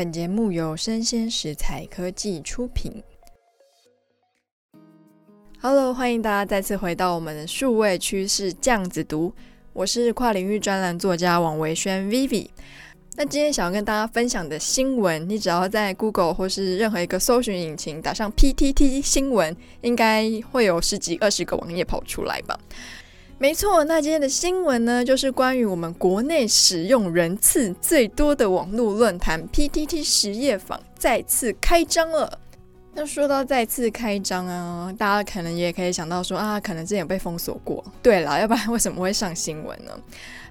本节目由生鲜食材科技出品。Hello，欢迎大家再次回到我们的数位趋势酱子读，我是跨领域专栏作家王维轩 Vivi。那今天想要跟大家分享的新闻，你只要在 Google 或是任何一个搜寻引擎打上 PTT 新闻，应该会有十几二十个网页跑出来吧。没错，那今天的新闻呢，就是关于我们国内使用人次最多的网络论坛 PTT 实业坊再次开张了。那说到再次开张啊，大家可能也可以想到说啊，可能之前有被封锁过。对了，要不然为什么会上新闻呢？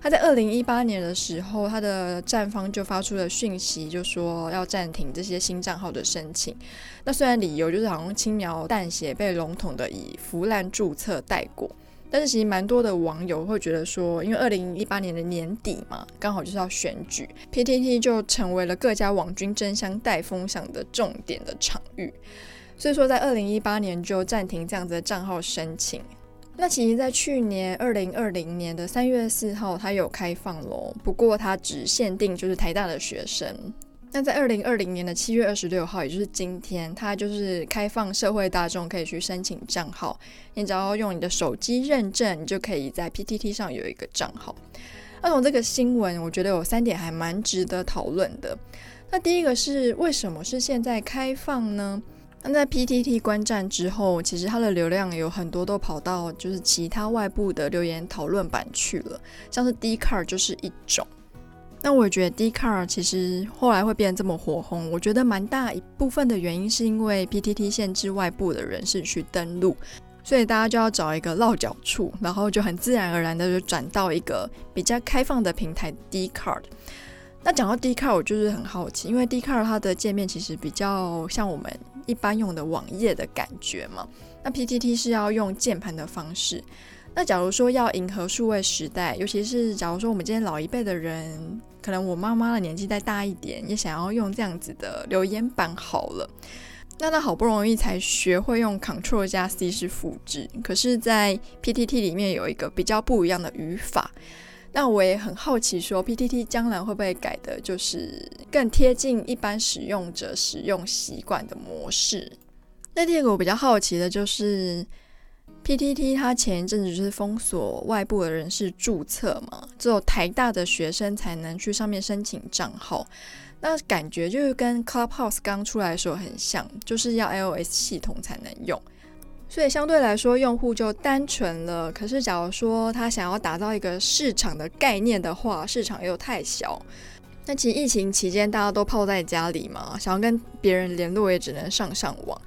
他在二零一八年的时候，他的站方就发出了讯息，就说要暂停这些新账号的申请。那虽然理由就是好像轻描淡写，被笼统的以腐烂注册带过。但是其实蛮多的网友会觉得说，因为二零一八年的年底嘛，刚好就是要选举，PTT 就成为了各家网军争相带风向的重点的场域。所以说，在二零一八年就暂停这样子的账号申请。那其实，在去年二零二零年的三月四号，它有开放咯，不过它只限定就是台大的学生。那在二零二零年的七月二十六号，也就是今天，它就是开放社会大众可以去申请账号。你只要用你的手机认证，你就可以在 PTT 上有一个账号。那从这个新闻，我觉得有三点还蛮值得讨论的。那第一个是为什么是现在开放呢？那在 PTT 关站之后，其实它的流量有很多都跑到就是其他外部的留言讨论版去了，像是 d c a r 就是一种。那我觉得 d c a r 其实后来会变得这么火红，我觉得蛮大一部分的原因是因为 PTT 限制外部的人士去登录，所以大家就要找一个落脚处，然后就很自然而然的就转到一个比较开放的平台 d c a r。那讲到 d c a r 我就是很好奇，因为 d c a r 它的界面其实比较像我们一般用的网页的感觉嘛，那 PTT 是要用键盘的方式。那假如说要迎合数位时代，尤其是假如说我们今天老一辈的人，可能我妈妈的年纪再大一点，也想要用这样子的留言板好了。那她好不容易才学会用 Ctrl 加 C 是复制，可是，在 PTT 里面有一个比较不一样的语法。那我也很好奇，说 PTT 将来会不会改的，就是更贴近一般使用者使用习惯的模式。那第二个我比较好奇的就是。PTT 它前一阵子就是封锁外部的人士注册嘛，只有台大的学生才能去上面申请账号。那感觉就是跟 Clubhouse 刚出来的时候很像，就是要 iOS 系统才能用，所以相对来说用户就单纯了。可是假如说他想要打造一个市场的概念的话，市场又太小。那其实疫情期间大家都泡在家里嘛，想要跟别人联络也只能上上网。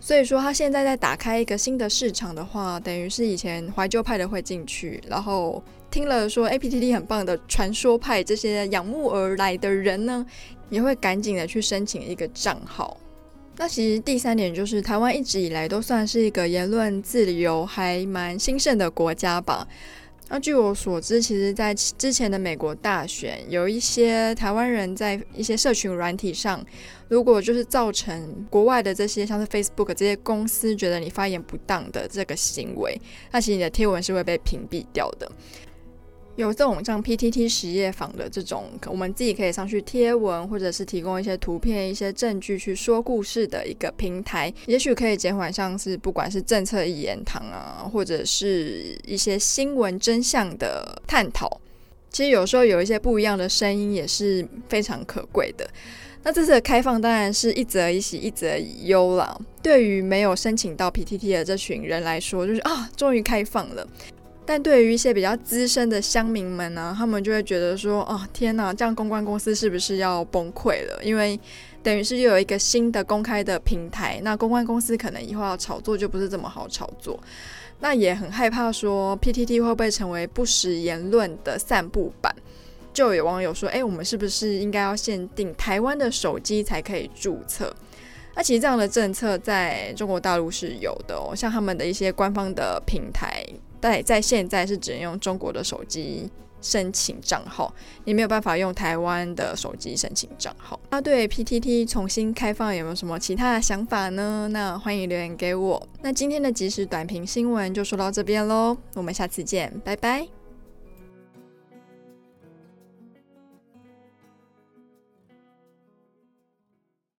所以说，他现在在打开一个新的市场的话，等于是以前怀旧派的会进去，然后听了说 A P T T 很棒的传说派这些仰慕而来的人呢，也会赶紧的去申请一个账号。那其实第三点就是，台湾一直以来都算是一个言论自由还蛮兴盛的国家吧。那据我所知，其实，在之前的美国大选，有一些台湾人在一些社群软体上，如果就是造成国外的这些像是 Facebook 这些公司觉得你发言不当的这个行为，那其实你的贴文是会被屏蔽掉的。有这种像 PTT 实业坊的这种，我们自己可以上去贴文，或者是提供一些图片、一些证据去说故事的一个平台，也许可以减缓像是不管是政策一言堂啊，或者是一些新闻真相的探讨。其实有时候有一些不一样的声音也是非常可贵的。那这次的开放当然是一则一喜，一则一忧啦。对于没有申请到 PTT 的这群人来说，就是啊，终于开放了。但对于一些比较资深的乡民们呢，他们就会觉得说：“哦，天哪，这样公关公司是不是要崩溃了？因为等于是又有一个新的公开的平台，那公关公司可能以后要炒作就不是这么好炒作。那也很害怕说 PTT 会不会成为不实言论的散布版？就有网友说：‘哎，我们是不是应该要限定台湾的手机才可以注册？’那其实这样的政策在中国大陆是有的哦，像他们的一些官方的平台。”但在现在是只能用中国的手机申请账号，也没有办法用台湾的手机申请账号。那对 PTT 重新开放有没有什么其他的想法呢？那欢迎留言给我。那今天的即时短评新闻就说到这边喽，我们下次见，拜拜。